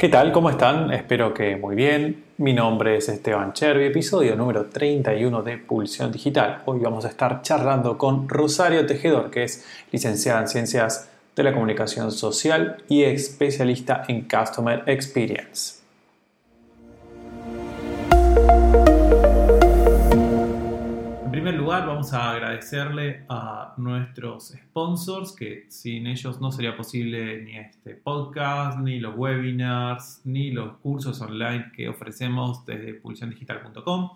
¿Qué tal? ¿Cómo están? Espero que muy bien. Mi nombre es Esteban Chervi, episodio número 31 de Pulsión Digital. Hoy vamos a estar charlando con Rosario Tejedor, que es licenciada en Ciencias de la Comunicación Social y especialista en Customer Experience. Lugar vamos a agradecerle a nuestros sponsors, que sin ellos no sería posible ni este podcast, ni los webinars, ni los cursos online que ofrecemos desde pulsiondigital.com.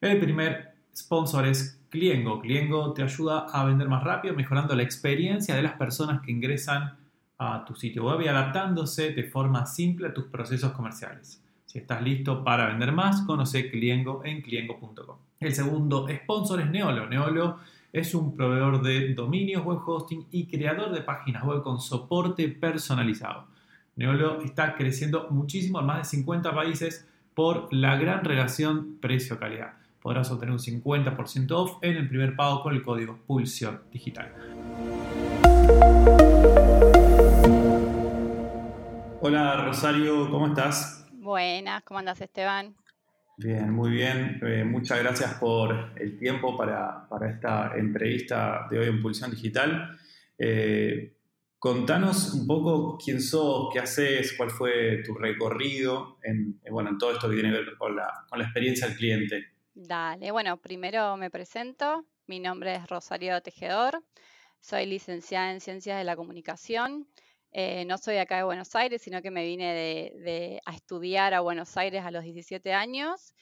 El primer sponsor es Cliengo. Cliengo te ayuda a vender más rápido, mejorando la experiencia de las personas que ingresan a tu sitio web y adaptándose de forma simple a tus procesos comerciales. Si estás listo para vender más, conoce Cliengo en cliengo.com. El segundo sponsor es Neolo. Neolo es un proveedor de dominios, web hosting y creador de páginas web con soporte personalizado. Neolo está creciendo muchísimo en más de 50 países por la gran relación precio-calidad. Podrás obtener un 50% off en el primer pago con el código Pulsión Digital. Hola Rosario, ¿cómo estás? Buenas, ¿cómo andas Esteban? Bien, muy bien. Eh, muchas gracias por el tiempo para, esta entrevista de hoy en Pulsión Digital. Eh, contanos un poco quién sos, qué haces, cuál fue tu recorrido en, eh, bueno, en todo esto que tiene que ver con la, con la experiencia del cliente. Dale, bueno, primero me presento. Mi nombre es Rosario Tejedor. Soy licenciada en Ciencias de la Comunicación. Eh, no soy acá de Buenos Aires, sino que me vine de, a estudiar a Buenos Aires a los 17 años.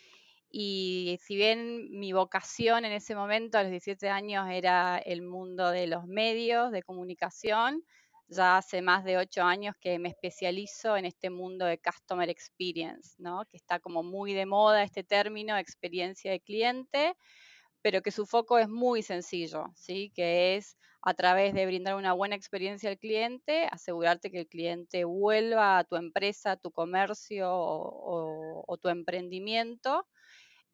Y si bien mi vocación en ese momento, a los 17 años, era el mundo de los medios de comunicación, ya hace más de 8 años que me especializo en este mundo de Customer Experience, ¿no? que está como muy de moda este término, experiencia de cliente, pero que su foco es muy sencillo, ¿sí? que es a través de brindar una buena experiencia al cliente, asegurarte que el cliente vuelva a tu empresa, tu comercio o, tu emprendimiento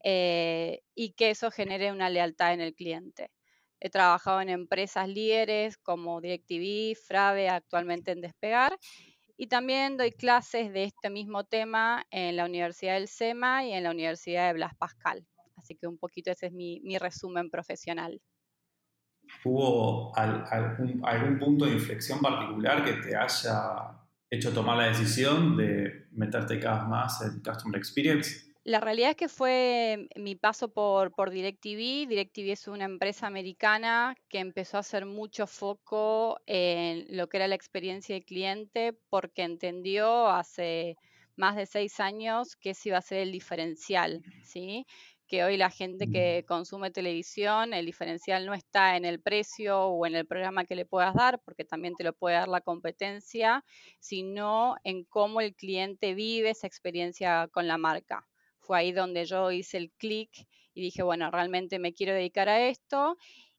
eh, y que eso genere una lealtad en el cliente. He trabajado en empresas líderes como DirecTV, Frave, actualmente en Despegar, y también doy clases de este mismo tema en la Universidad del SEMA y en la Universidad de Blas Pascal. Así que un poquito ese es mi resumen profesional. ¿Hubo algún, punto de inflexión particular que te haya hecho tomar la decisión de meterte cada vez más en Customer Experience? La realidad es que fue mi paso por, DirecTV. DirecTV es una empresa americana que empezó a hacer mucho foco en lo que era la experiencia del cliente porque entendió hace más de seis años que ese iba a ser el diferencial, ¿sí? Que hoy la gente que consume televisión, el diferencial no está en el precio o en el programa que le puedas dar, porque también te lo puede dar la competencia, sino en cómo el cliente vive esa experiencia con la marca. Fue ahí donde yo hice el clic y dije, bueno, realmente me quiero dedicar a esto.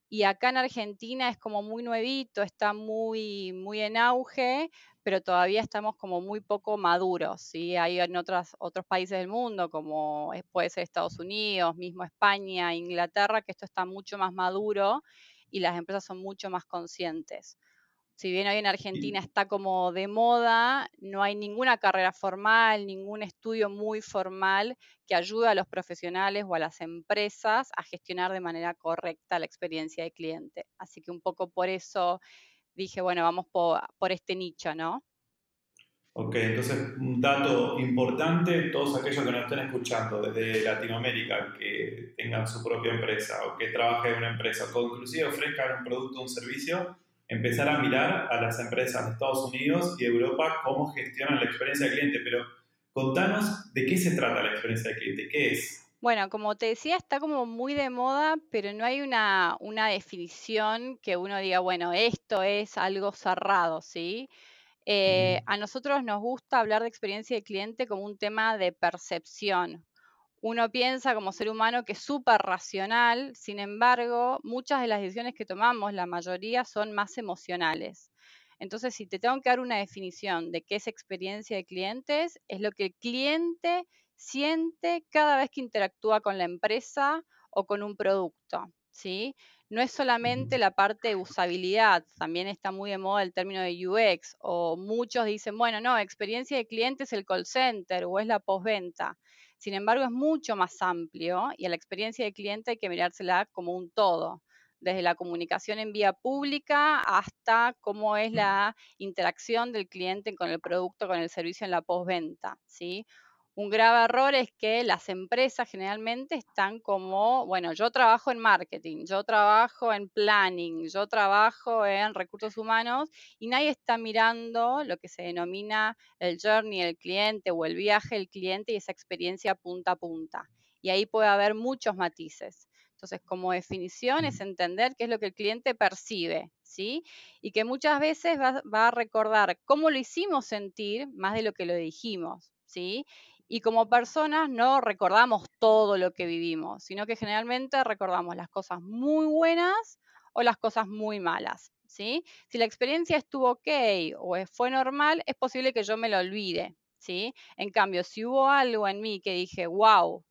Y acá en Argentina es como muy nuevito, está muy, muy en auge, pero todavía estamos como muy poco maduros, ¿sí? Hay en otros, otros países del mundo, como puede ser Estados Unidos, mismo España, Inglaterra, que esto está mucho más maduro y las empresas son mucho más conscientes. Si bien hoy en Argentina está como de moda, no hay ninguna carrera formal, ningún estudio muy formal que ayude a los profesionales o a las empresas a gestionar de manera correcta la experiencia de cliente. Así que un poco por eso dije, bueno, vamos por, este nicho, ¿no? Ok, entonces un dato importante, todos aquellos que nos estén escuchando desde Latinoamérica, que tengan su propia empresa o que trabajen en una empresa o inclusive ofrezcan un producto o un servicio, empezar a mirar a las empresas de Estados Unidos y Europa cómo gestionan la experiencia del cliente. Pero contanos de qué se trata la experiencia del cliente, qué es. Bueno, como te decía, está como muy de moda, pero no hay una, definición que uno diga, bueno, esto es algo cerrado, ¿sí? Eh, a nosotros nos gusta hablar de experiencia de cliente como un tema de percepción. Uno piensa como ser humano que es súper racional, sin embargo, muchas de las decisiones que tomamos, la mayoría, son más emocionales. Entonces, si te tengo que dar una definición de qué es experiencia de clientes, es lo que el cliente siente cada vez que interactúa con la empresa o con un producto. ¿sí? No es solamente la parte de usabilidad, también está muy de moda el término de UX, o muchos dicen, bueno, no, experiencia de cliente es el call center o es la postventa. Sin embargo, es mucho más amplio y a la experiencia de cliente hay que mirársela como un todo desde la comunicación en vía pública hasta cómo es la interacción del cliente con el producto, con el servicio en la postventa, ¿sí? Un grave error es que las empresas generalmente están como, bueno, yo trabajo en marketing, yo trabajo en planning, yo trabajo en recursos humanos y nadie está mirando lo que se denomina el journey del cliente o el viaje del cliente y esa experiencia punta a punta. Y ahí puede haber muchos matices. Entonces, como definición es entender qué es lo que el cliente percibe, ¿sí? Y que muchas veces va, va a recordar cómo lo hicimos sentir más de lo que lo dijimos, ¿sí? Y como personas no recordamos todo lo que vivimos, sino que generalmente recordamos las cosas muy buenas o las cosas muy malas. ¿sí? Si la experiencia estuvo ok o fue normal, es posible que yo me lo olvide. ¿sí? En cambio, si hubo algo en mí que dije, wow,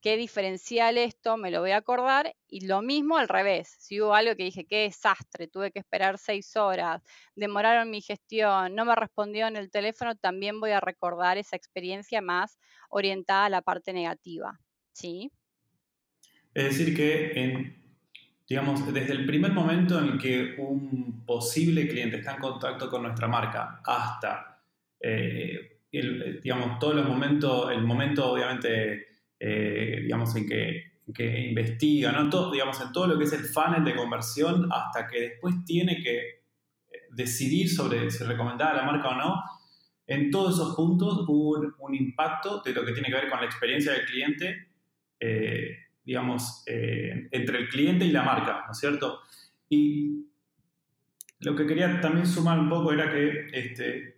qué diferencial esto, me lo voy a acordar. Y lo mismo al revés, si hubo algo que dije, qué desastre, tuve que esperar seis horas, demoraron mi gestión, no me respondió en el teléfono, también voy a recordar esa experiencia más orientada a la parte negativa. ¿Sí? Es decir, que digamos, desde el primer momento en que un posible cliente está en contacto con nuestra marca hasta, eh, digamos, todos los momentos, el momento obviamente eh, digamos, en que, que investiga, ¿no? Todo, digamos, en todo lo que es el funnel de conversión hasta que después tiene que eh, decidir sobre si recomendar a la marca o no. En todos esos puntos hubo un, impacto de lo que tiene que ver con la experiencia del cliente, eh, digamos, entre el cliente y la marca, ¿no es cierto? Y lo que quería también sumar un poco era que, este,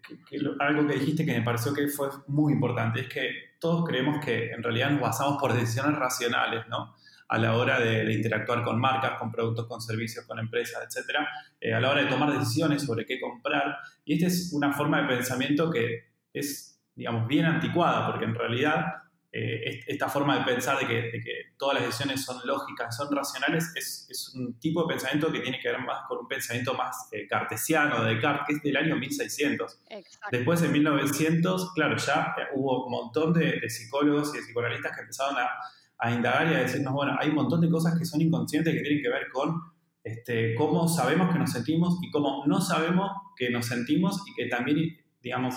algo que dijiste que me pareció que fue muy importante, es que todos creemos que en realidad nos basamos por decisiones racionales, ¿no? A la hora de, interactuar con marcas, con productos, con servicios, con empresas, etc. Eh, a la hora de tomar decisiones sobre qué comprar. Y esta es una forma de pensamiento que es, digamos, bien anticuada, porque en realidad eh, esta forma de pensar de que, todas las decisiones son lógicas, son racionales, es, un tipo de pensamiento que tiene que ver más con un pensamiento más eh, cartesiano de Descartes, que es del año 1600. Después, en 1900, claro, ya eh, hubo un montón de, psicólogos y de psicoanalistas que empezaron a, indagar y a decirnos, bueno, hay un montón de cosas que son inconscientes que tienen que ver con este, cómo sabemos que nos sentimos y cómo no sabemos que nos sentimos y que también, digamos,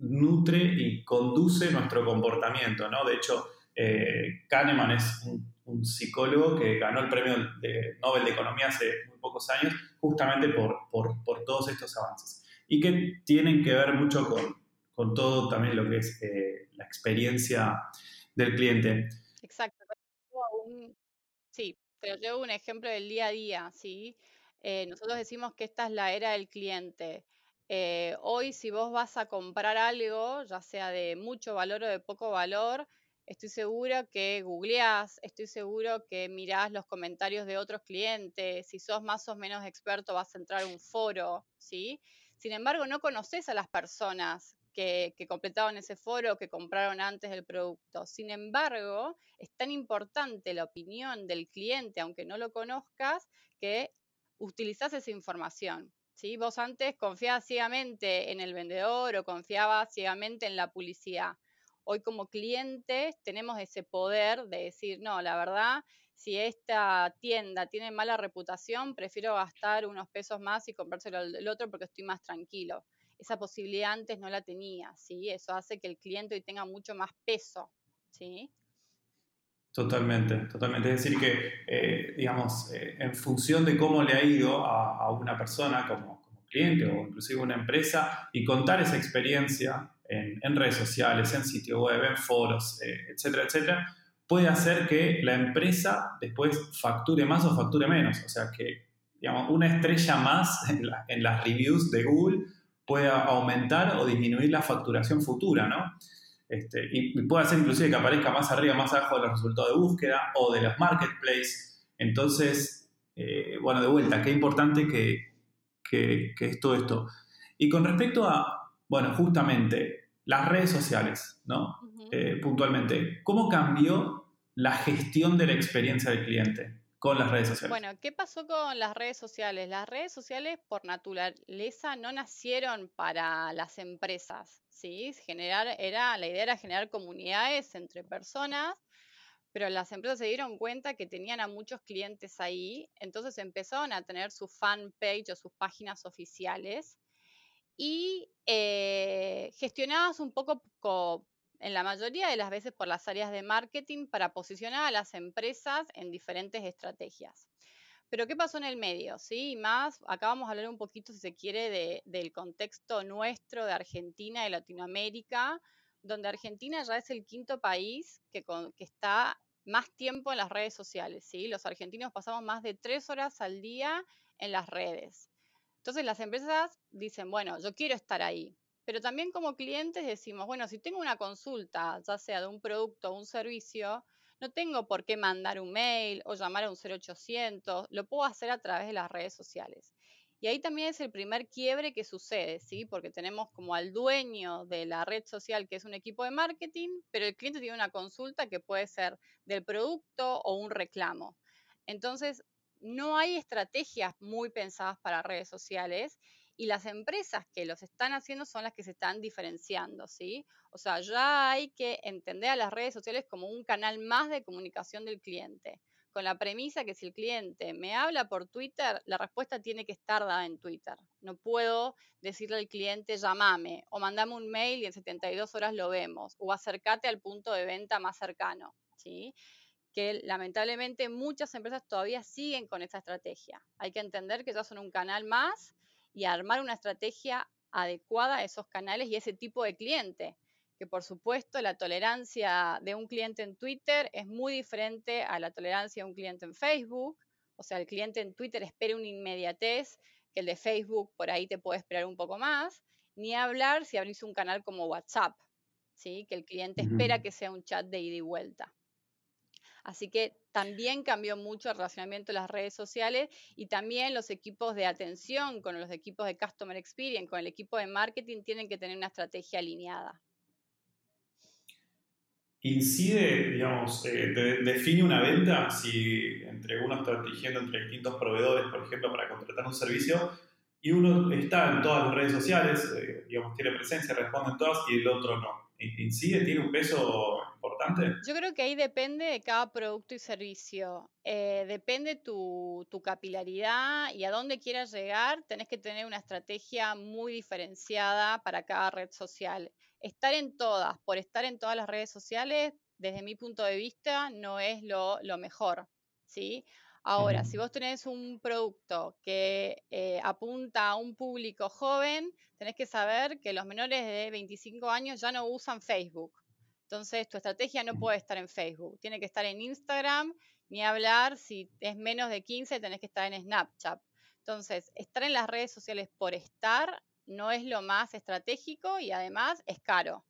nutre y conduce nuestro comportamiento, ¿no? De hecho, eh, Kahneman es un, psicólogo que ganó el premio de Nobel de Economía hace muy pocos años, justamente por, por, todos estos avances. Y que tienen que ver mucho con, con todo también lo que es eh, la experiencia del cliente. Exacto. sí, pero llevo un ejemplo del día a día, ¿sí? Eh, nosotros decimos que esta es la era del cliente. Eh, hoy si vos vas a comprar algo, ya sea de mucho valor o de poco valor, estoy seguro que googleás, estoy seguro que mirás los comentarios de otros clientes, si sos más o menos experto vas a entrar a un foro, ¿sí? Sin embargo, no conoces a las personas que, completaron ese foro, que compraron antes del producto. Sin embargo, es tan importante la opinión del cliente, aunque no lo conozcas, que utilizás esa información. ¿Sí? Vos antes confiabas ciegamente en el vendedor o confiabas ciegamente en la publicidad. Hoy como clientes tenemos ese poder de decir, no, la verdad, si esta tienda tiene mala reputación, prefiero gastar unos pesos más y comprárselo al otro porque estoy más tranquilo. Esa posibilidad antes no la tenía, ¿sí? Eso hace que el cliente hoy tenga mucho más peso, ¿sí? Totalmente, totalmente. Es decir, que, eh, digamos, eh, en función de cómo le ha ido a, una persona como, cliente o inclusive una empresa y contar esa experiencia en, redes sociales, en sitio web, en foros, eh, etcétera, etcétera, puede hacer que la empresa después facture más o facture menos. O sea, que, digamos, una estrella más en, en las reviews de Google pueda aumentar o disminuir la facturación futura, ¿no? Este, y, puede hacer inclusive que aparezca más arriba, más abajo de los resultados de búsqueda o de los marketplaces. Entonces, eh, bueno, de vuelta, qué importante que, que, es todo esto. Y con respecto a, bueno, justamente las redes sociales, ¿no? Eh, puntualmente, ¿cómo cambió la gestión de la experiencia del cliente? Con las redes sociales. Bueno, ¿qué pasó con las redes sociales? Las redes sociales por naturaleza no nacieron para las empresas, ¿sí? Generar, era, la idea era generar comunidades entre personas, pero las empresas se dieron cuenta que tenían a muchos clientes ahí, entonces empezaron a tener su fanpage o sus páginas oficiales y eh, gestionadas un poco en la mayoría de las veces por las áreas de marketing para posicionar a las empresas en diferentes estrategias. Pero ¿qué pasó en el medio? ¿Sí? más, acá vamos a hablar un poquito, si se quiere, del contexto nuestro de Argentina y Latinoamérica, donde Argentina ya es el quinto país que, que está más tiempo en las redes sociales. ¿sí? Los argentinos pasamos más de tres horas al día en las redes. Entonces las empresas dicen, bueno, yo quiero estar ahí, pero también como clientes decimos, bueno, si tengo una consulta, ya sea de un producto o un servicio, no tengo por qué mandar un mail o llamar a un 0800, lo puedo hacer a través de las redes sociales. Y ahí también es el primer quiebre que sucede, ¿sí? Porque tenemos como al dueño de la red social, que es un equipo de marketing, pero el cliente tiene una consulta que puede ser del producto o un reclamo. Entonces, no hay estrategias muy pensadas para redes sociales y las empresas que los están haciendo son las que se están diferenciando, ¿sí? O sea, ya hay que entender a las redes sociales como un canal más de comunicación del cliente, con la premisa que si el cliente me habla por Twitter, la respuesta tiene que estar dada en Twitter. No puedo decirle al cliente llamame o mandame un mail y en 72 horas lo vemos o acércate al punto de venta más cercano, ¿sí? que lamentablemente muchas empresas todavía siguen con esa estrategia. Hay que entender que ya son un canal más y armar una estrategia adecuada a esos canales y ese tipo de cliente. Que por supuesto la tolerancia de un cliente en Twitter es muy diferente a la tolerancia de un cliente en Facebook. O sea, el cliente en Twitter espera una inmediatez que el de Facebook por ahí te puede esperar un poco más. Ni hablar si abrís un canal como WhatsApp, ¿sí? que el cliente espera que sea un chat de ida y vuelta. Así que también cambió mucho el relacionamiento de las redes sociales y también los equipos de atención con los equipos de Customer Experience, con el equipo de marketing, tienen que tener una estrategia alineada. ¿Incide, digamos, eh, define una venta si entre uno está tejiendo entre distintos proveedores, por ejemplo, para contratar un servicio, y uno está en todas las redes sociales, eh, digamos, tiene presencia, responde en todas, y el otro no? ¿Incide? ¿Tiene un peso importante? Yo creo que ahí depende de cada producto y servicio. Eh, depende tu, tu capilaridad y a dónde quieras llegar. Tenés que tener una estrategia muy diferenciada para cada red social. Estar en todas, por estar en todas las redes sociales, desde mi punto de vista, no es lo, lo mejor. ¿sí? Ahora, si vos tenés un producto que eh, apunta a un público joven, tenés que saber que los menores de 25 años ya no usan Facebook. Entonces, tu estrategia no puede estar en Facebook, tiene que estar en Instagram, ni hablar, si es menos de 15, tenés que estar en Snapchat. Entonces, estar en las redes sociales por estar no es lo más estratégico y además es caro.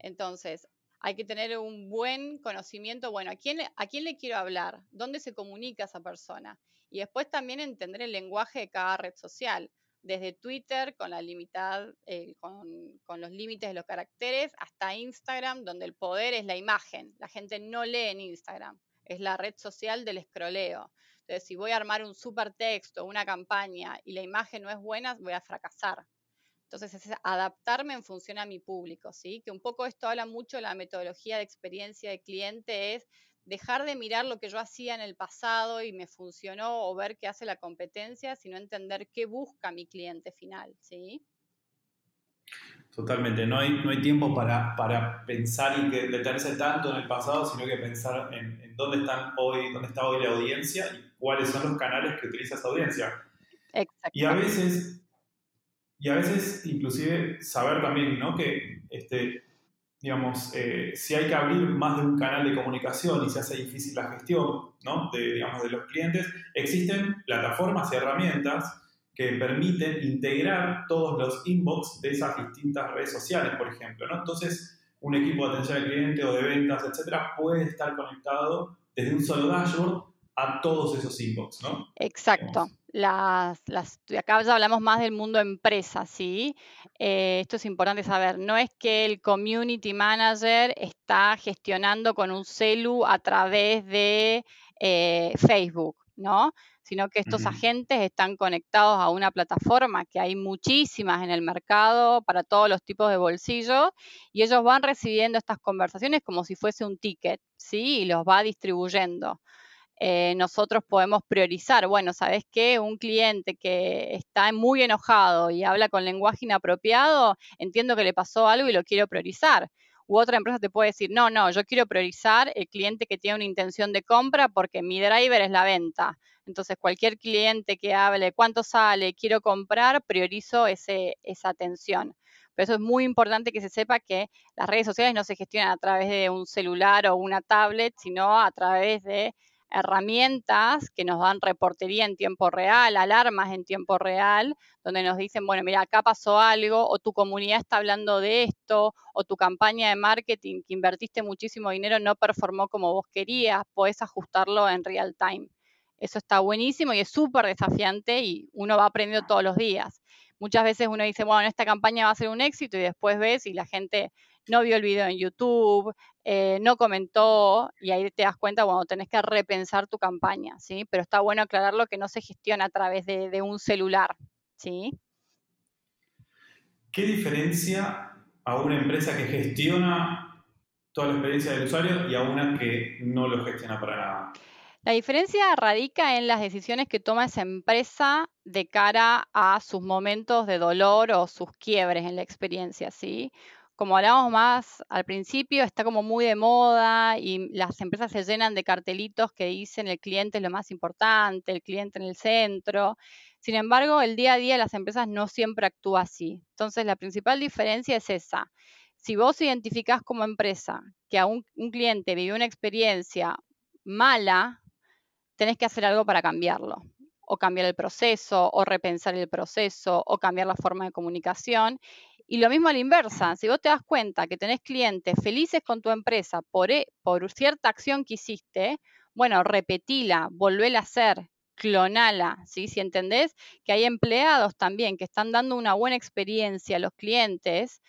Entonces, hay que tener un buen conocimiento, bueno, ¿a quién, ¿a quién le quiero hablar? ¿Dónde se comunica esa persona? Y después también entender el lenguaje de cada red social, desde Twitter con la limitada, eh, con, los límites de los caracteres, hasta Instagram, donde el poder es la imagen. La gente no lee en Instagram, es la red social del escroleo. Entonces, si voy a armar un super texto, una campaña y la imagen no es buena, voy a fracasar. Entonces, es adaptarme en función a mi público, ¿sí? Que un poco esto habla mucho de la metodología de experiencia de cliente, es dejar de mirar lo que yo hacía en el pasado y me funcionó o ver qué hace la competencia, sino entender qué busca mi cliente final, ¿sí? Totalmente, no hay, no hay tiempo para, para pensar y que detenerse tanto en el pasado, sino que pensar en, en, dónde, están hoy, dónde está hoy la audiencia y cuáles son los canales que utiliza esa audiencia. Exacto. Y a veces y a veces, inclusive, saber también, ¿no? Que, este, digamos, eh, si hay que abrir más de un canal de comunicación y se hace difícil la gestión, ¿no? De, digamos, de los clientes, existen plataformas y herramientas que permiten integrar todos los inbox de esas distintas redes sociales, por ejemplo, ¿no? Entonces, un equipo de atención al cliente o de ventas, etcétera, puede estar conectado desde un solo dashboard a todos esos inbox, ¿no? Exacto las, las, acá ya hablamos más del mundo empresa, ¿sí? Eh, esto es importante saber, no es que el community manager está gestionando con un celu a través de eh, Facebook, ¿no? Sino que estos agentes están conectados a una plataforma que hay muchísimas en el mercado para todos los tipos de bolsillos y ellos van recibiendo estas conversaciones como si fuese un ticket, ¿sí? Y los va distribuyendo. Eh, nosotros podemos priorizar, bueno, ¿sabes qué? Un cliente que está muy enojado y habla con lenguaje inapropiado, entiendo que le pasó algo y lo quiero priorizar. U otra empresa te puede decir, no, no, yo quiero priorizar el cliente que tiene una intención de compra porque mi driver es la venta. Entonces, cualquier cliente que hable cuánto sale, quiero comprar, priorizo ese, esa atención. Pero eso es muy importante que se sepa que las redes sociales no se gestionan a través de un celular o una tablet, sino a través de herramientas que nos dan reportería en tiempo real, alarmas en tiempo real, donde nos dicen, bueno, mira, acá pasó algo, o tu comunidad está hablando de esto, o tu campaña de marketing que invertiste muchísimo dinero no performó como vos querías, podés ajustarlo en real time. Eso está buenísimo y es súper desafiante y uno va aprendiendo todos los días. Muchas veces uno dice, bueno, esta campaña va a ser un éxito y después ves y la gente no vio el video en YouTube, eh, no comentó, y ahí te das cuenta cuando tenés que repensar tu campaña, ¿sí? Pero está bueno aclararlo que no se gestiona a través de, un celular, ¿sí? ¿Qué diferencia a una empresa que gestiona toda la experiencia del usuario y a una que no lo gestiona para nada? La diferencia radica en las decisiones que toma esa empresa de cara a sus momentos de dolor o sus quiebres en la experiencia, ¿sí? Como hablábamos más al principio, está como muy de moda y las empresas se llenan de cartelitos que dicen el cliente es lo más importante, el cliente en el centro. Sin embargo, el día a día las empresas no siempre actúan así. Entonces, la principal diferencia es esa. Si vos identificás como empresa que a un cliente vivió una experiencia mala, tenés que hacer algo para cambiarlo o cambiar el proceso, o repensar el proceso, o cambiar la forma de comunicación. Y lo mismo a la inversa, si vos te das cuenta que tenés clientes felices con tu empresa por, e, por cierta acción que hiciste, bueno, repetila, volvéla a hacer, clonala, ¿sí? Si entendés que hay empleados también que están dando una buena experiencia a los clientes,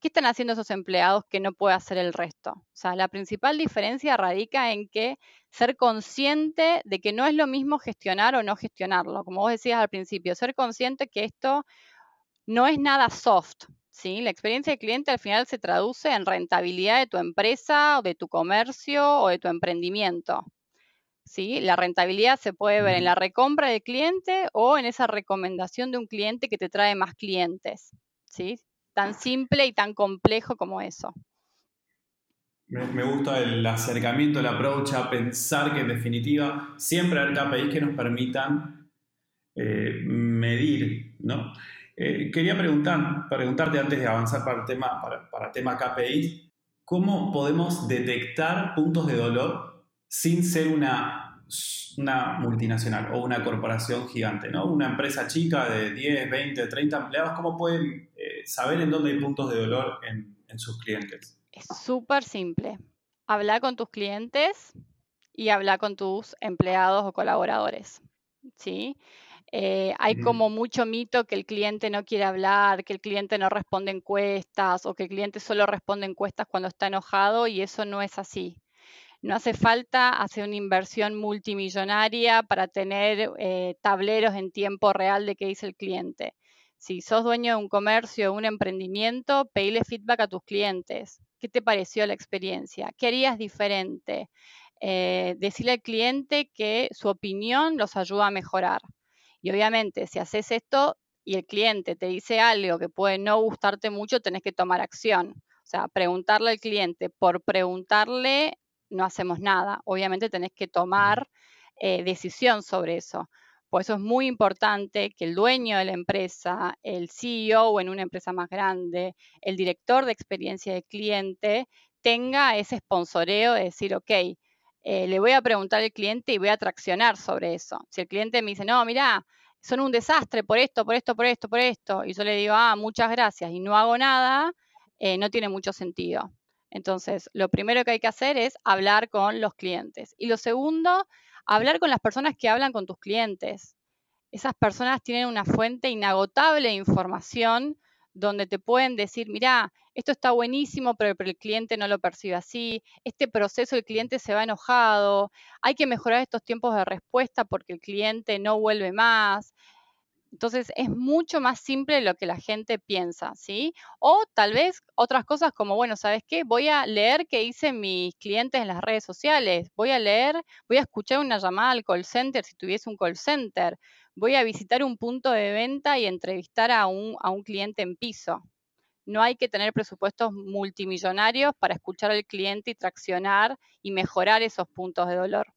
¿qué están haciendo esos empleados que no puede hacer el resto? O sea, la principal diferencia radica en que ser consciente de que no es lo mismo gestionar o no gestionarlo. Como vos decías al principio, ser consciente que esto no es nada soft, ¿sí? La experiencia de cliente al final se traduce en rentabilidad de tu empresa o de tu comercio o de tu emprendimiento. ¿sí? La rentabilidad se puede ver en la recompra del cliente o en esa recomendación de un cliente que te trae más clientes. ¿sí? Tan simple y tan complejo como eso. Me, gusta el acercamiento, el approach a pensar que en definitiva siempre hay KPIs que nos permitan eh, medir, ¿no? Eh, quería preguntar, preguntarte antes de avanzar para el tema, para, tema KPI, ¿cómo podemos detectar puntos de dolor sin ser una, una multinacional o una corporación gigante? ¿no? Una empresa chica de 10, 20, 30 empleados, ¿cómo pueden eh, saber en dónde hay puntos de dolor en, en sus clientes? Es súper simple. Habla con tus clientes y habla con tus empleados o colaboradores. ¿sí? Eh, hay como mucho mito que el cliente no quiere hablar, que el cliente no responde encuestas o que el cliente solo responde encuestas cuando está enojado y eso no es así. No hace falta hacer una inversión multimillonaria para tener eh, tableros en tiempo real de qué dice el cliente. Si sos dueño de un comercio o un emprendimiento, pedile feedback a tus clientes. ¿Qué te pareció la experiencia? ¿Qué harías diferente? Eh, decirle al cliente que su opinión los ayuda a mejorar. Y obviamente, si haces esto y el cliente te dice algo que puede no gustarte mucho, tenés que tomar acción. O sea, preguntarle al cliente por preguntarle, no hacemos nada. Obviamente tenés que tomar eh, decisión sobre eso. Por eso es muy importante que el dueño de la empresa, el CEO en una empresa más grande, el director de experiencia de cliente, tenga ese sponsoreo de decir, ok, eh, le voy a preguntar al cliente y voy a traccionar sobre eso. Si el cliente me dice, no, mira, son un desastre por esto, por esto, por esto, por esto, y yo le digo, ah, muchas gracias, y no hago nada, eh, no tiene mucho sentido. Entonces, lo primero que hay que hacer es hablar con los clientes. Y lo segundo, hablar con las personas que hablan con tus clientes. Esas personas tienen una fuente inagotable de información donde te pueden decir, mira, esto está buenísimo, pero, el cliente no lo percibe así, este proceso el cliente se va enojado, hay que mejorar estos tiempos de respuesta porque el cliente no vuelve más. Entonces es mucho más simple lo que la gente piensa, ¿sí? O tal vez otras cosas como, bueno, ¿sabes qué? Voy a leer qué dicen mis clientes en las redes sociales, voy a leer, voy a escuchar una llamada al call center si tuviese un call center, voy a visitar un punto de venta y entrevistar a un, a un cliente en piso. No hay que tener presupuestos multimillonarios para escuchar al cliente y traccionar y mejorar esos puntos de dolor.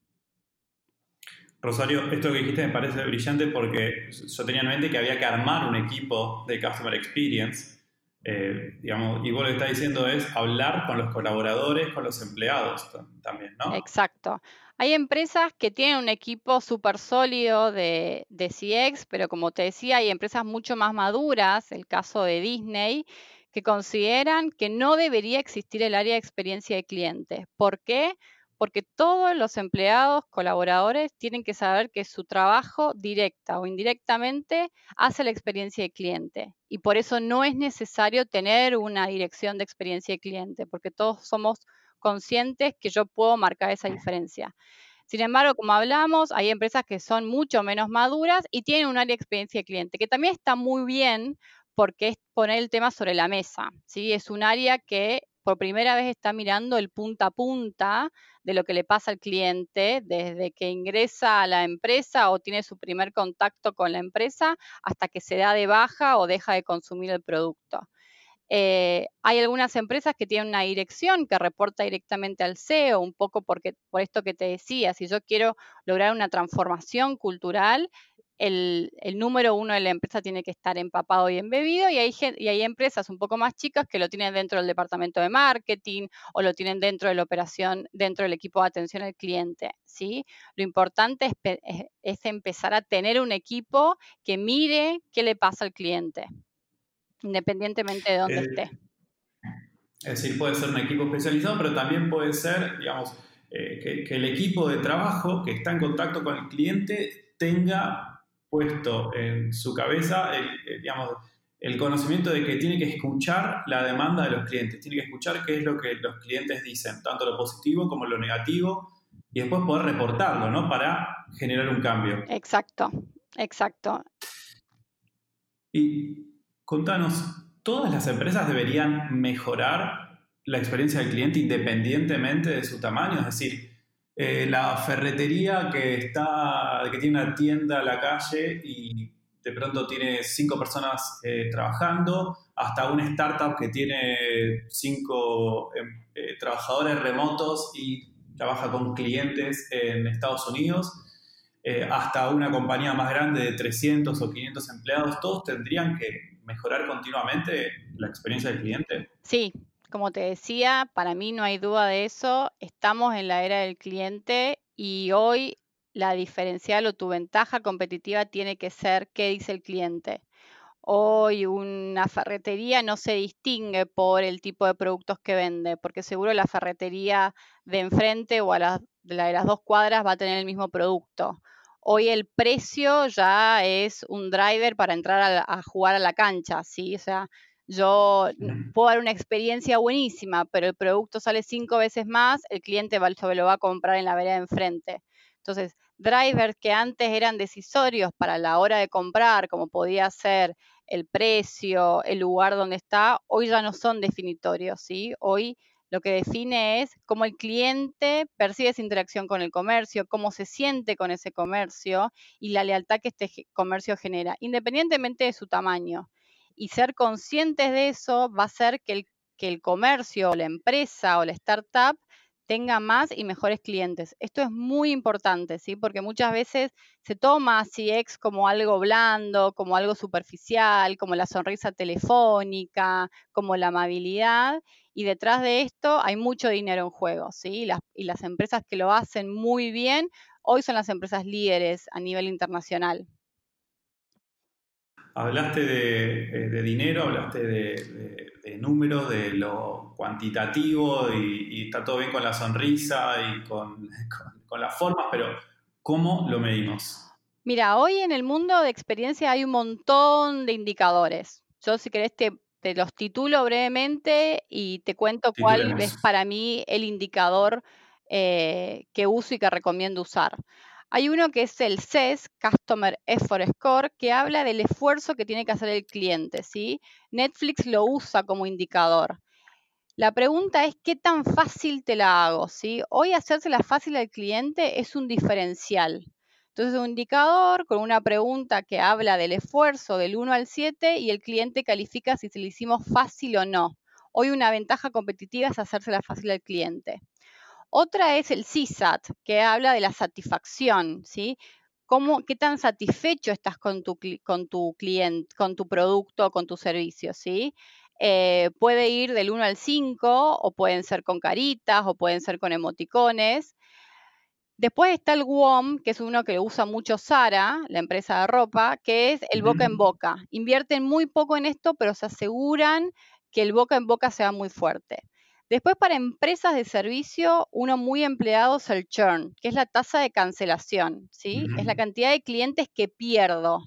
Rosario, esto que dijiste me parece brillante porque yo tenía en mente que había que armar un equipo de Customer Experience. Eh, digamos, y vos lo que estás diciendo es hablar con los colaboradores, con los empleados también, ¿no? Exacto. Hay empresas que tienen un equipo súper sólido de, CX, pero como te decía, hay empresas mucho más maduras, el caso de Disney, que consideran que no debería existir el área de experiencia de cliente. ¿Por qué? Porque todos los empleados, colaboradores, tienen que saber que su trabajo directa o indirectamente hace la experiencia de cliente. Y por eso no es necesario tener una dirección de experiencia de cliente, porque todos somos conscientes que yo puedo marcar esa diferencia. Sin embargo, como hablamos, hay empresas que son mucho menos maduras y tienen un área de experiencia de cliente, que también está muy bien porque es poner el tema sobre la mesa. ¿sí? Es un área que por primera vez está mirando el punta a punta de lo que le pasa al cliente desde que ingresa a la empresa o tiene su primer contacto con la empresa hasta que se da de baja o deja de consumir el producto. Eh, hay algunas empresas que tienen una dirección que reporta directamente al CEO, un poco porque, por esto que te decía, si yo quiero lograr una transformación cultural, el, número uno de la empresa tiene que estar empapado y embebido y hay, y hay empresas un poco más chicas que lo tienen dentro del departamento de marketing o lo tienen dentro de la operación, dentro del equipo de atención al cliente. ¿sí? Lo importante es, empezar a tener un equipo que mire qué le pasa al cliente, independientemente de dónde eh, esté. Es decir, puede ser un equipo especializado, pero también puede ser, digamos, eh, que, el equipo de trabajo que está en contacto con el cliente tenga puesto en su cabeza el, eh, digamos, el conocimiento de que tiene que escuchar la demanda de los clientes, tiene que escuchar qué es lo que los clientes dicen, tanto lo positivo como lo negativo, y después poder reportarlo, ¿no? Para generar un cambio. Exacto, exacto. Y contanos, ¿todas las empresas deberían mejorar la experiencia del cliente independientemente de su tamaño? Es decir, eh, la ferretería que, está, que tiene una tienda a la calle y de pronto tiene cinco personas eh, trabajando, hasta una startup que tiene cinco em, eh, trabajadores remotos y trabaja con clientes en Estados Unidos, hasta una compañía más grande de 300 o 500 empleados, todos tendrían que mejorar continuamente la experiencia del cliente. Sí, como te decía, para mí no hay duda de eso. Estamos en la era del cliente y hoy la diferencial o tu ventaja competitiva tiene que ser qué dice el cliente. Hoy una ferretería no se distingue por el tipo de productos que vende, porque seguro la ferretería de enfrente o a la, de las dos cuadras va a tener el mismo producto. Hoy el precio ya es un driver para entrar a, a jugar a la cancha, ¿sí? O sea, yo puedo dar una experiencia buenísima, pero el producto sale cinco veces más, el cliente lo va a comprar en la vereda de enfrente. Entonces, drivers que antes eran decisorios para la hora de comprar, como podía ser el precio, el lugar donde está, hoy ya no son definitorios, ¿sí? Hoy lo que define es cómo el cliente percibe esa interacción con el comercio, cómo se siente con ese comercio y la lealtad que este comercio genera, independientemente de su tamaño y ser conscientes de eso va a hacer que el, comercio la empresa o la startup tenga más y mejores clientes. Esto es muy importante, ¿sí? Porque muchas veces se toma CX como algo blando, como algo superficial, como la sonrisa telefónica, como la amabilidad, y detrás de esto hay mucho dinero en juego, ¿sí? Y las empresas que lo hacen muy bien hoy son las empresas líderes a nivel internacional. Hablaste de, eh, dinero, hablaste de, números, de lo cuantitativo y, está todo bien con la sonrisa y con, con, las formas, pero ¿cómo lo medimos? Mira, hoy en el mundo de experiencia hay un montón de indicadores. Yo, si querés, te, te los titulo brevemente y te cuento cuál es para mí el indicador eh, que uso y que recomiendo usar. Hay uno que es el CES, Customer Effort Score, que habla del esfuerzo que tiene que hacer el cliente, ¿sí? Netflix lo usa como indicador. La pregunta es qué tan fácil te la hago, ¿sí? Hoy hacérsela fácil al cliente es un diferencial. Entonces, un indicador con una pregunta que habla del esfuerzo del 1 al 7 y el cliente califica si se le hicimos fácil o no. Hoy una ventaja competitiva es hacérsela fácil al cliente. Otra es el CSAT, que habla de la satisfacción, ¿sí? ¿Cómo, ¿Qué tan satisfecho estás con tu, con tu cliente, con tu producto, con tu servicio, ¿sí? Eh, puede ir del 1 al 5, o pueden ser con caritas, o pueden ser con emoticones. Después está el WOM, que es uno que usa mucho Sara, la empresa de ropa, que es el boca en boca. Invierten muy poco en esto, pero se aseguran que el boca en boca sea muy fuerte. Después, para empresas de servicio, uno muy empleado es el churn, que es la tasa de cancelación, ¿sí? Es la cantidad de clientes que pierdo.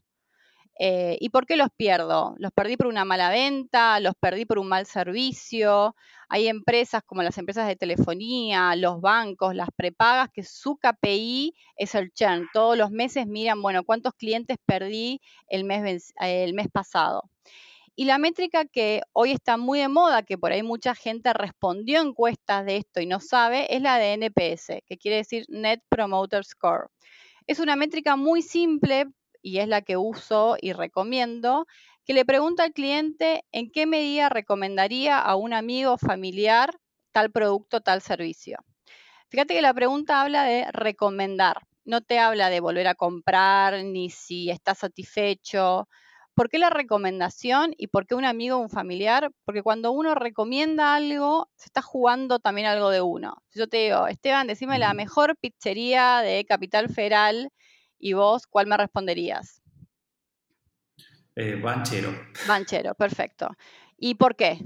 Eh, ¿Y por qué los pierdo? Los perdí por una mala venta, los perdí por un mal servicio. Hay empresas como las empresas de telefonía, los bancos, las prepagas, que su KPI es el churn. Todos los meses miran, bueno, cuántos clientes perdí el mes, el mes pasado. Y la métrica que hoy está muy de moda, que por ahí mucha gente respondió encuestas de esto y no sabe, es la de NPS, que quiere decir Net Promoter Score. Es una métrica muy simple y es la que uso y recomiendo, que le pregunta al cliente en qué medida recomendaría a un amigo familiar tal producto, tal servicio. Fíjate que la pregunta habla de recomendar, no te habla de volver a comprar ni si está satisfecho. ¿Por qué la recomendación y por qué un amigo o un familiar? Porque cuando uno recomienda algo, se está jugando también algo de uno. Si yo te digo, Esteban, decime la mejor pizzería de Capital Federal ¿Y vos cuál me responderías? Eh, banchero. Banchero, perfecto. ¿Y por qué?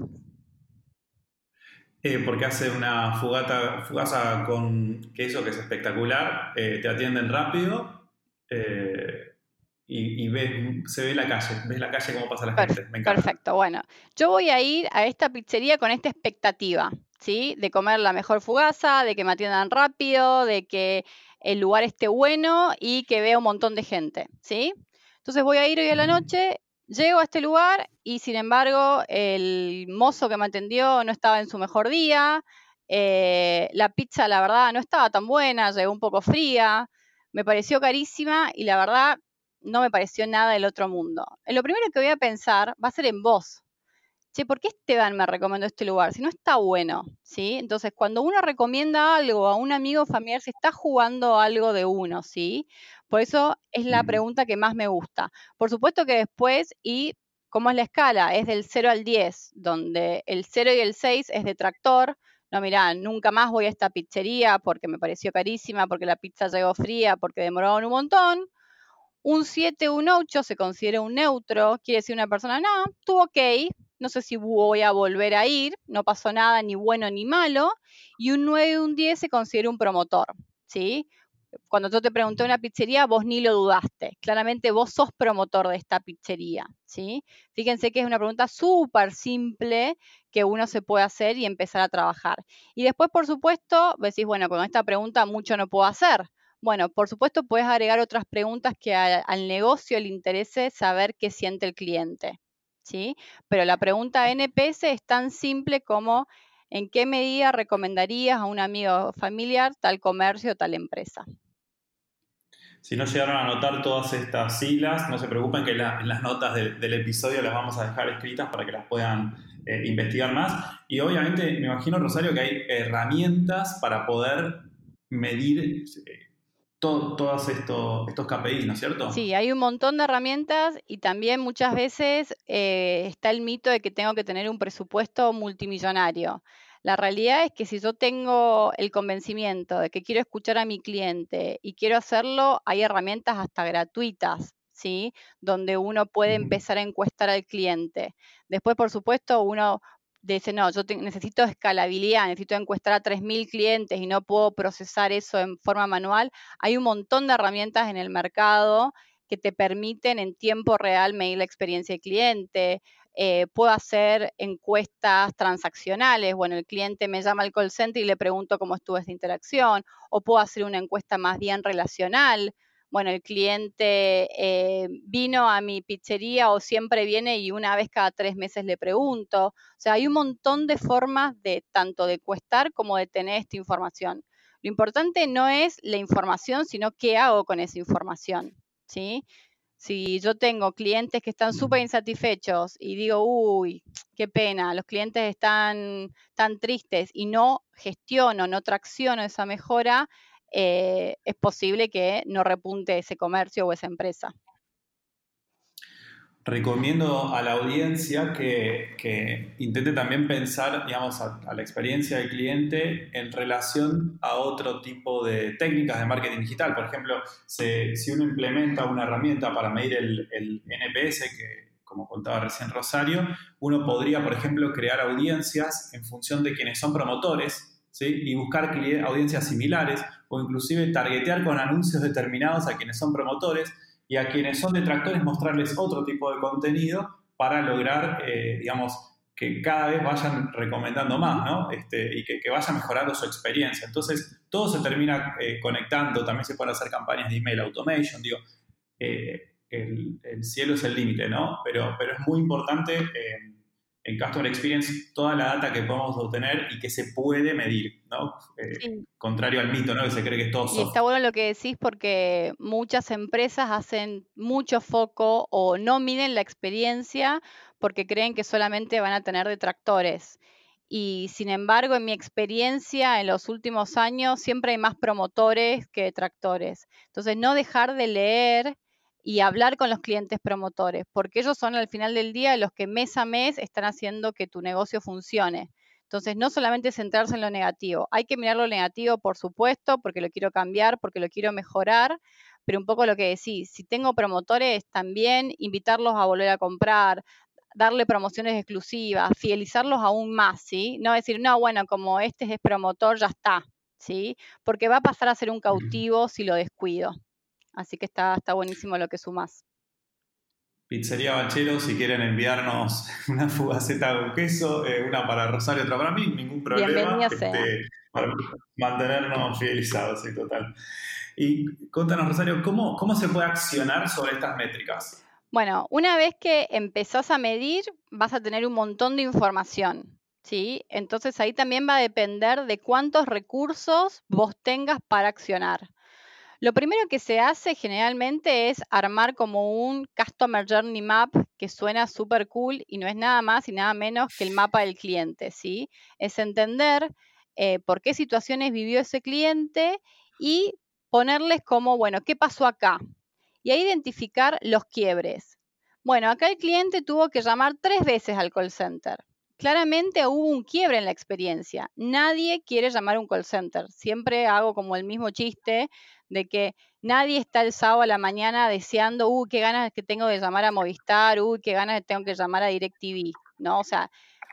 Eh, porque hace una fugata, fugaza con queso que es espectacular, eh, te atienden rápido y, se ve la calle, ves la calle cómo pasa la gente. Perfecto, bueno. Yo voy a ir a esta pizzería con esta expectativa, ¿sí? De comer la mejor fugaza, de que me atiendan rápido, de que el lugar esté bueno y que vea un montón de gente, ¿sí? Entonces voy a ir hoy a la noche, llego a este lugar y sin embargo el mozo que me atendió no estaba en su mejor día, eh, la pizza la verdad no estaba tan buena, llegó un poco fría, me pareció carísima y la verdad no me pareció nada del otro mundo. Lo primero que voy a pensar va a ser en vos, che, ¿por qué Esteban me recomendó este lugar? Si no está bueno, ¿sí? Entonces, cuando uno recomienda algo a un amigo familiar, se está jugando algo de uno, ¿sí? Por eso es la pregunta que más me gusta. Por supuesto que después, y ¿cómo es la escala? Es del 0 al 10, donde el 0 y el 6 es detractor. No, mira, nunca más voy a esta pizzería porque me pareció carísima, porque la pizza llegó fría, porque demoraron un montón. Un 7, un 8 se considera un neutro, quiere decir una persona, no, estuvo ok, no sé si voy a volver a ir, no pasó nada ni bueno ni malo, y un 9 y un 10 se considera un promotor, ¿sí? Cuando yo te pregunté una pizzería, vos ni lo dudaste. Claramente vos sos promotor de esta pizzería, ¿sí? Fíjense que es una pregunta súper simple que uno se puede hacer y empezar a trabajar. Y después, por supuesto, decís, bueno, con esta pregunta mucho no puedo hacer. Bueno, por supuesto, puedes agregar otras preguntas que al negocio le interese saber qué siente el cliente. ¿sí? Pero la pregunta NPS es tan simple como ¿en qué medida recomendarías a un amigo familiar tal comercio o tal empresa? Si no llegaron a anotar todas estas siglas, no se preocupen que en las notas del episodio las vamos a dejar escritas para que las puedan eh, investigar más. Y obviamente me imagino, Rosario, que hay herramientas para poder medir eh, todos estos KPIs, ¿no es cierto? Sí, hay un montón de herramientas y también muchas veces eh, está el mito de que tengo que tener un presupuesto multimillonario. La realidad es que si yo tengo el convencimiento de que quiero escuchar a mi cliente y quiero hacerlo, hay herramientas hasta gratuitas, ¿sí? Donde uno puede empezar a encuestar al cliente. Después, por supuesto, uno dice, no, yo necesito escalabilidad, necesito encuestar a 3.000 clientes y no puedo procesar eso en forma manual, hay un montón de herramientas en el mercado que te permiten en tiempo real medir la experiencia del cliente. Eh, puedo hacer encuestas transaccionales. Bueno, el cliente me llama al call center y le pregunto cómo estuvo esta interacción. O puedo hacer una encuesta más bien relacional. Bueno, el cliente eh, vino a mi pizzería o siempre viene y una vez cada tres meses le pregunto. O sea, hay un montón de formas de tanto de cuestar como de tener esta información. Lo importante no es la información, sino qué hago con esa información. ¿sí? Si yo tengo clientes que están súper insatisfechos y digo, uy, qué pena, los clientes están tan tristes y no gestiono, no tracciono esa mejora, eh, es posible que no repunte ese comercio o esa empresa recomiendo a la audiencia que, intente también pensar, digamos, a, la experiencia del cliente en relación a otro tipo de técnicas de marketing digital. Por ejemplo, si uno implementa una herramienta para medir el, NPS, que como contaba recién Rosario, uno podría, por ejemplo, crear audiencias en función de quienes son promotores ¿sí? y buscar audiencias similares o inclusive targetear con anuncios determinados a quienes son promotores y a quienes son detractores mostrarles otro tipo de contenido para lograr, eh, digamos, que cada vez vayan recomendando más, ¿no? Este, y que, que, vaya mejorando su experiencia. Entonces, todo se termina eh, conectando, también se pueden hacer campañas de email automation, digo, eh, el, cielo es el límite, ¿no? Pero, pero es muy importante en Customer Experience toda la data que podemos obtener y que se puede medir, ¿no? Eh, contrario al mito, ¿no? Que se cree que es todo Y está bueno lo que decís porque muchas empresas hacen mucho foco o no miden la experiencia porque creen que solamente van a tener detractores. Y sin embargo, en mi experiencia en los últimos años, siempre hay más promotores que detractores. Entonces, no dejar de leer y hablar con los clientes promotores, porque ellos son al final del día los que mes a mes están haciendo que tu negocio funcione. Entonces, no solamente centrarse en lo negativo, hay que mirar lo negativo, por supuesto, porque lo quiero cambiar, porque lo quiero mejorar, pero un poco lo que decís, si tengo promotores, también invitarlos a volver a comprar, darle promociones exclusivas, fidelizarlos aún más, ¿sí? No decir, no, bueno, como este es promotor, ya está, ¿sí? Porque va a pasar a ser un cautivo si lo descuido. Así que está, está buenísimo lo que sumas. Pizzería Bachero, si quieren enviarnos una fugaceta con queso, eh, una para Rosario, otra para mí, ningún problema. Este, para mantenernos fidelizados, sí, total. Y contanos, Rosario, ¿cómo, ¿cómo se puede accionar sobre estas métricas? Bueno, una vez que empezás a medir, vas a tener un montón de información. ¿sí? Entonces ahí también va a depender de cuántos recursos vos tengas para accionar. Lo primero que se hace generalmente es armar como un Customer Journey Map que suena súper cool y no es nada más y nada menos que el mapa del cliente, ¿sí? Es entender eh, por qué situaciones vivió ese cliente y ponerles como, bueno, ¿qué pasó acá? Y ahí identificar los quiebres. Bueno, acá el cliente tuvo que llamar tres veces al call center. Claramente hubo un quiebre en la experiencia. Nadie quiere llamar a un call center. Siempre hago como el mismo chiste de que nadie está el sábado a la mañana deseando, uy, qué ganas que tengo de llamar a Movistar, uy, qué ganas tengo que llamar a DirecTV, ¿no? O sea,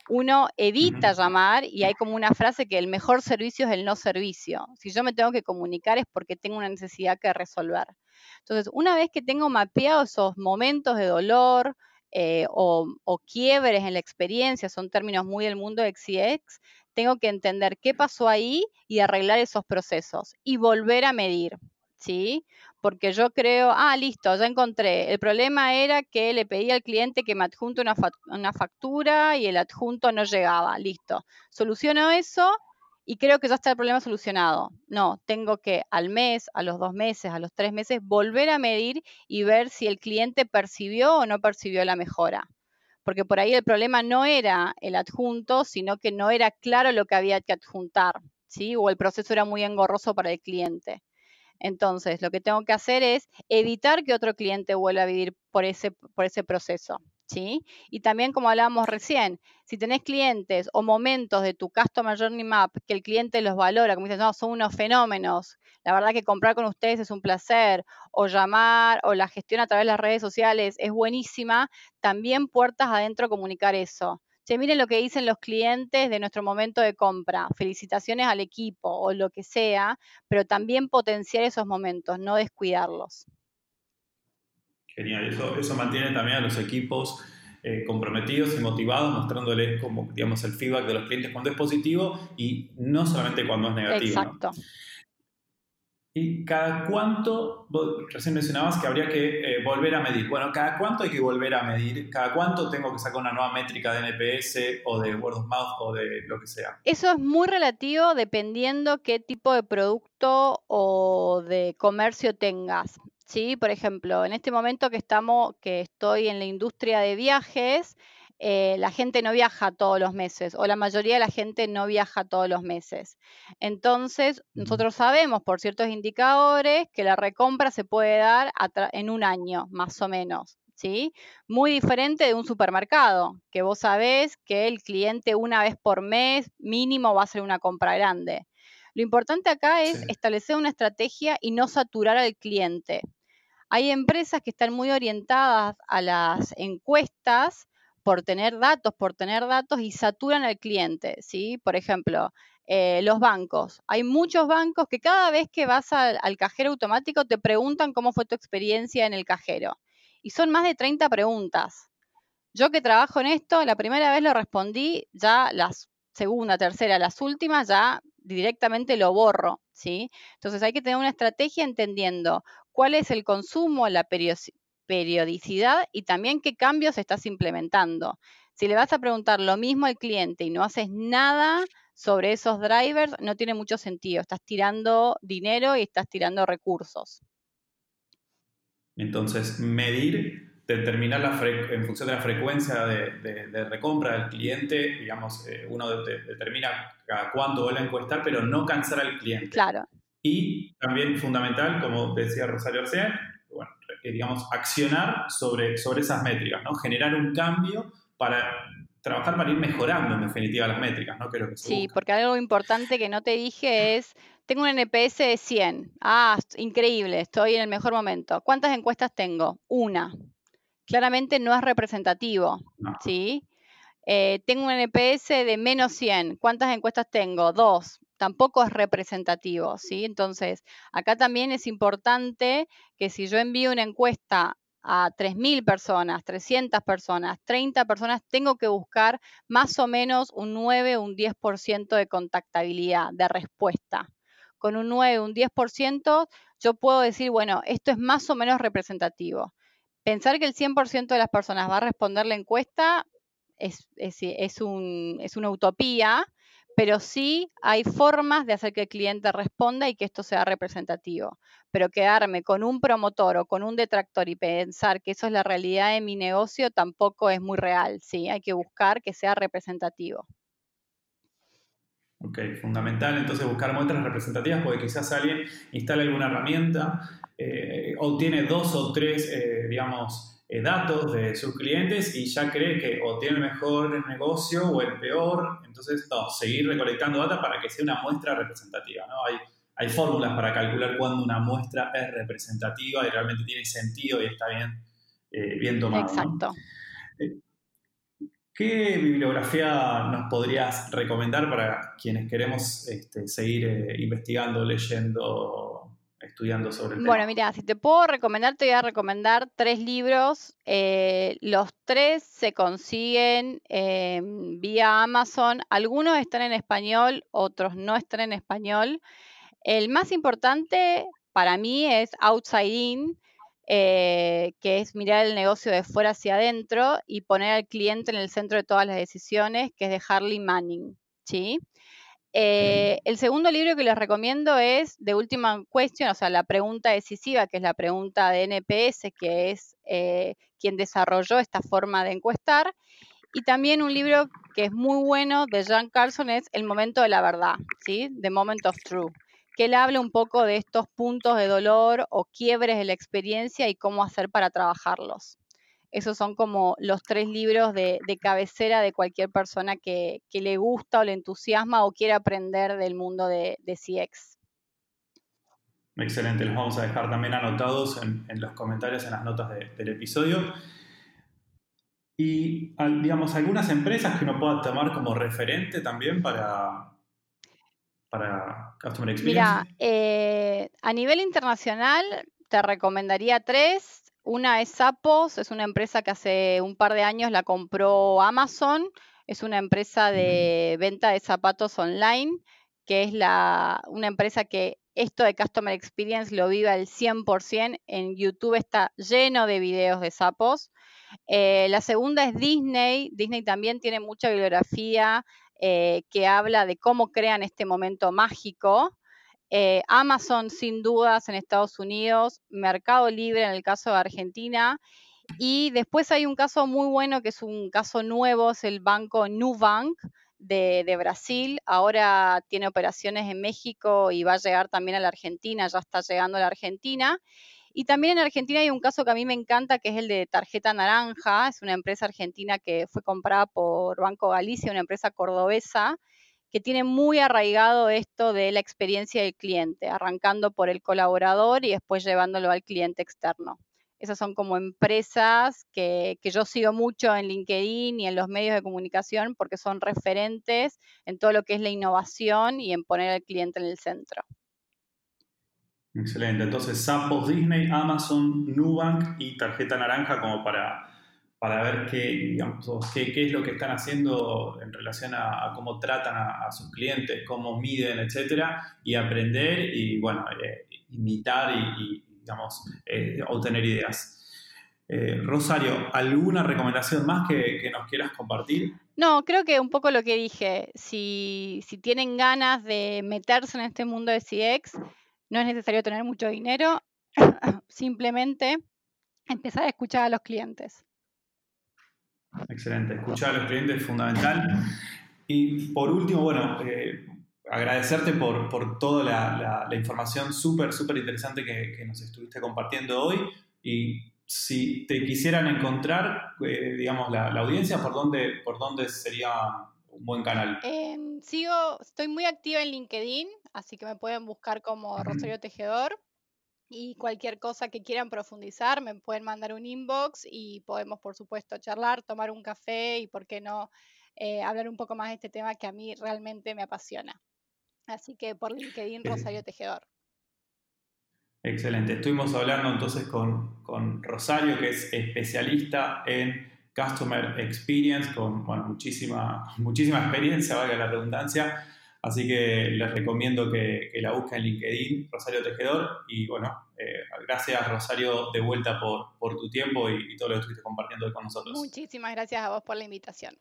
uno evita llamar y hay como una frase que el mejor servicio es el no servicio. Si yo me tengo que comunicar es porque tengo una necesidad que resolver. Entonces, una vez que tengo mapeado esos momentos de dolor eh, o, quiebres en la experiencia, son términos muy del mundo de XCX, tengo que entender qué pasó ahí y arreglar esos procesos y volver a medir, ¿sí? Porque yo creo, ah, listo, ya encontré. El problema era que le pedí al cliente que me adjunte una, una factura y el adjunto no llegaba, listo. Soluciono eso y creo que ya está el problema solucionado. No, tengo que al mes, a los dos meses, a los tres meses, volver a medir y ver si el cliente percibió o no percibió la mejora porque por ahí el problema no era el adjunto, sino que no era claro lo que había que adjuntar, ¿sí? O el proceso era muy engorroso para el cliente. Entonces, lo que tengo que hacer es evitar que otro cliente vuelva a vivir por ese, por ese proceso. ¿Sí? Y también, como hablábamos recién, si tenés clientes o momentos de tu Customer Journey Map que el cliente los valora, como dices, no, son unos fenómenos, la verdad que comprar con ustedes es un placer, o llamar, o la gestión a través de las redes sociales es buenísima, también puertas adentro comunicar eso. Che, miren lo que dicen los clientes de nuestro momento de compra. Felicitaciones al equipo o lo que sea, pero también potenciar esos momentos, no descuidarlos. Genial, eso, eso mantiene también a los equipos eh, comprometidos y motivados, mostrándoles como, digamos, el feedback de los clientes cuando es positivo y no solamente cuando es negativo. Exacto. ¿Y cada cuánto, recién mencionabas que habría que eh, volver a medir? Bueno, ¿cada cuánto hay que volver a medir? ¿Cada cuánto tengo que sacar una nueva métrica de NPS o de word of mouth o de lo que sea? Eso es muy relativo dependiendo qué tipo de producto o de comercio tengas. ¿Sí? Por ejemplo, en este momento que estamos, que estoy en la industria de viajes, eh, la gente no viaja todos los meses o la mayoría de la gente no viaja todos los meses. Entonces, nosotros sabemos por ciertos indicadores que la recompra se puede dar en un año, más o menos. ¿Sí? Muy diferente de un supermercado, que vos sabés que el cliente una vez por mes mínimo va a hacer una compra grande. Lo importante acá es establecer una estrategia y no saturar al cliente. Hay empresas que están muy orientadas a las encuestas por tener datos, por tener datos y saturan al cliente, ¿sí? Por ejemplo, eh, los bancos. Hay muchos bancos que cada vez que vas al, al, cajero automático te preguntan cómo fue tu experiencia en el cajero. Y son más de 30 preguntas. Yo que trabajo en esto, la primera vez lo respondí, ya la segunda, tercera, las últimas, ya directamente lo borro, ¿sí? Entonces hay que tener una estrategia entendiendo cuál es el consumo, la periodicidad y también qué cambios estás implementando. Si le vas a preguntar lo mismo al cliente y no haces nada sobre esos drivers, no tiene mucho sentido. Estás tirando dinero y estás tirando recursos. Entonces, medir, determinar la en función de la frecuencia de, recompra del cliente, digamos, eh, uno determina cada cuánto vuelve a encuestar, pero no cansar al cliente. Claro. Y también fundamental, como decía Rosario Arcea, digamos, accionar sobre, sobre esas métricas, ¿no? Generar un cambio para trabajar para ir mejorando en definitiva las métricas, ¿no? sí, porque algo importante que no te dije es, tengo un NPS de 100. Ah, increíble, estoy en el mejor momento. ¿Cuántas encuestas tengo? Una. Claramente no es representativo, ¿sí? Eh, tengo un NPS de menos 100. ¿Cuántas encuestas tengo? Dos tampoco es representativo, ¿sí? Entonces, acá también es importante que si yo envío una encuesta a 3.000 personas, 300 personas, 30 personas, tengo que buscar más o menos un 9 o un 10% de contactabilidad, de respuesta. Con un 9 o un 10%, yo puedo decir, bueno, esto es más o menos representativo. Pensar que el 100% de las personas va a responder la encuesta es, es, es, un, es una utopía, pero sí hay formas de hacer que el cliente responda y que esto sea representativo. Pero quedarme con un promotor o con un detractor y pensar que eso es la realidad de mi negocio tampoco es muy real, ¿sí? Hay que buscar que sea representativo. Ok, fundamental entonces buscar muestras representativas porque quizás alguien instala alguna herramienta eh, o tiene dos o tres, eh, digamos, datos de sus clientes y ya cree que o tiene el mejor negocio o el peor. Entonces, no, seguir recolectando data para que sea una muestra representativa. ¿no? Hay, hay fórmulas para calcular cuándo una muestra es representativa y realmente tiene sentido y está bien, eh, bien tomado. Exacto. Eh, ¿Qué bibliografía nos podrías recomendar para quienes queremos este, seguir investigando, leyendo estudiando sobre el tema? Bueno, mira, si te puedo recomendar, te voy a recomendar tres libros. Eh, los tres se consiguen vía Amazon. Algunos están en español, otros no están en español. El más importante para mí es Outside In, eh, que es mirar el negocio de fuera hacia adentro y poner al cliente en el centro de todas las decisiones, que es de Harley Manning. ¿sí? Eh, el segundo libro que les recomiendo es The Ultimate Question, o sea, la pregunta decisiva, que es la pregunta de NPS, que es eh, quien desarrolló esta forma de encuestar. Y también un libro que es muy bueno de Jan Carlson es El momento de la verdad, ¿sí? The Moment of Truth, que él habla un poco de estos puntos de dolor o quiebres de la experiencia y cómo hacer para trabajarlos. Esos son como los tres libros de, cabecera de cualquier persona que, le gusta o le entusiasma o quiere aprender del mundo de, CX. Excelente, los vamos a dejar también anotados en, los comentarios, en las notas del episodio. Y, digamos, algunas empresas que uno pueda tomar como referente también para, para Customer Experience. Mira, eh, a nivel internacional te recomendaría tres Una es Sapos, es una empresa que hace un par de años la compró Amazon. Es una empresa de venta de zapatos online, que es la, una empresa que esto de Customer Experience lo vive al 100%. En YouTube está lleno de videos de sapos. Eh, la segunda es Disney. Disney también tiene mucha bibliografía eh, que habla de cómo crean este momento mágico. Eh, Amazon, sin dudas, en Estados Unidos, Mercado Libre en el caso de Argentina. Y después hay un caso muy bueno que es un caso nuevo, es el banco Nubank de, de, Brasil. Ahora tiene operaciones en México y va a llegar también a la Argentina, ya está llegando a la Argentina. Y también en Argentina hay un caso que a mí me encanta, que es el de Tarjeta Naranja. Es una empresa argentina que fue comprada por Banco Galicia, una empresa cordobesa, que tiene muy arraigado esto de la experiencia del cliente, arrancando por el colaborador y después llevándolo al cliente externo. Esas son como empresas que, yo sigo mucho en LinkedIn y en los medios de comunicación porque son referentes en todo lo que es la innovación y en poner al cliente en el centro. Excelente. Entonces, Sapos Disney, Amazon, Nubank y Tarjeta Naranja como para, para ver qué, digamos, qué, es lo que están haciendo en relación a, cómo tratan a, sus clientes, cómo miden, etcétera, y aprender y, bueno, eh, imitar y, digamos, eh, obtener ideas. Eh, Rosario, ¿alguna recomendación más que, que, nos quieras compartir? No, creo que un poco lo que dije, si, si tienen ganas de meterse en este mundo de CX, no es necesario tener mucho dinero, simplemente empezar a escuchar a los clientes. Excelente, escuchar a los clientes es fundamental. Y por último, bueno, eh, agradecerte por, por toda la, información súper, súper interesante que, nos estuviste compartiendo hoy. Y si te quisieran encontrar, eh, digamos, la, audiencia, ¿por dónde, ¿por dónde sería un buen canal? Em, sigo, estoy muy activa en LinkedIn, así que me pueden buscar como Rosario Tejedor. Y cualquier cosa que quieran profundizar, me pueden mandar un inbox y podemos, por supuesto, charlar, tomar un café y, ¿por qué no, eh, hablar un poco más de este tema que a mí realmente me apasiona. Así que por LinkedIn, Rosario Tejedor. Excelente. Estuvimos hablando entonces con, con Rosario, que es especialista en Customer Experience con muchísima, muchísima experiencia, valga la redundancia. Así que les recomiendo que, la busquen en LinkedIn, Rosario Tejedor. Y bueno, eh, gracias Rosario de vuelta por, por tu tiempo y, y todo lo que estuviste compartiendo con nosotros. Muchísimas gracias a vos por la invitación.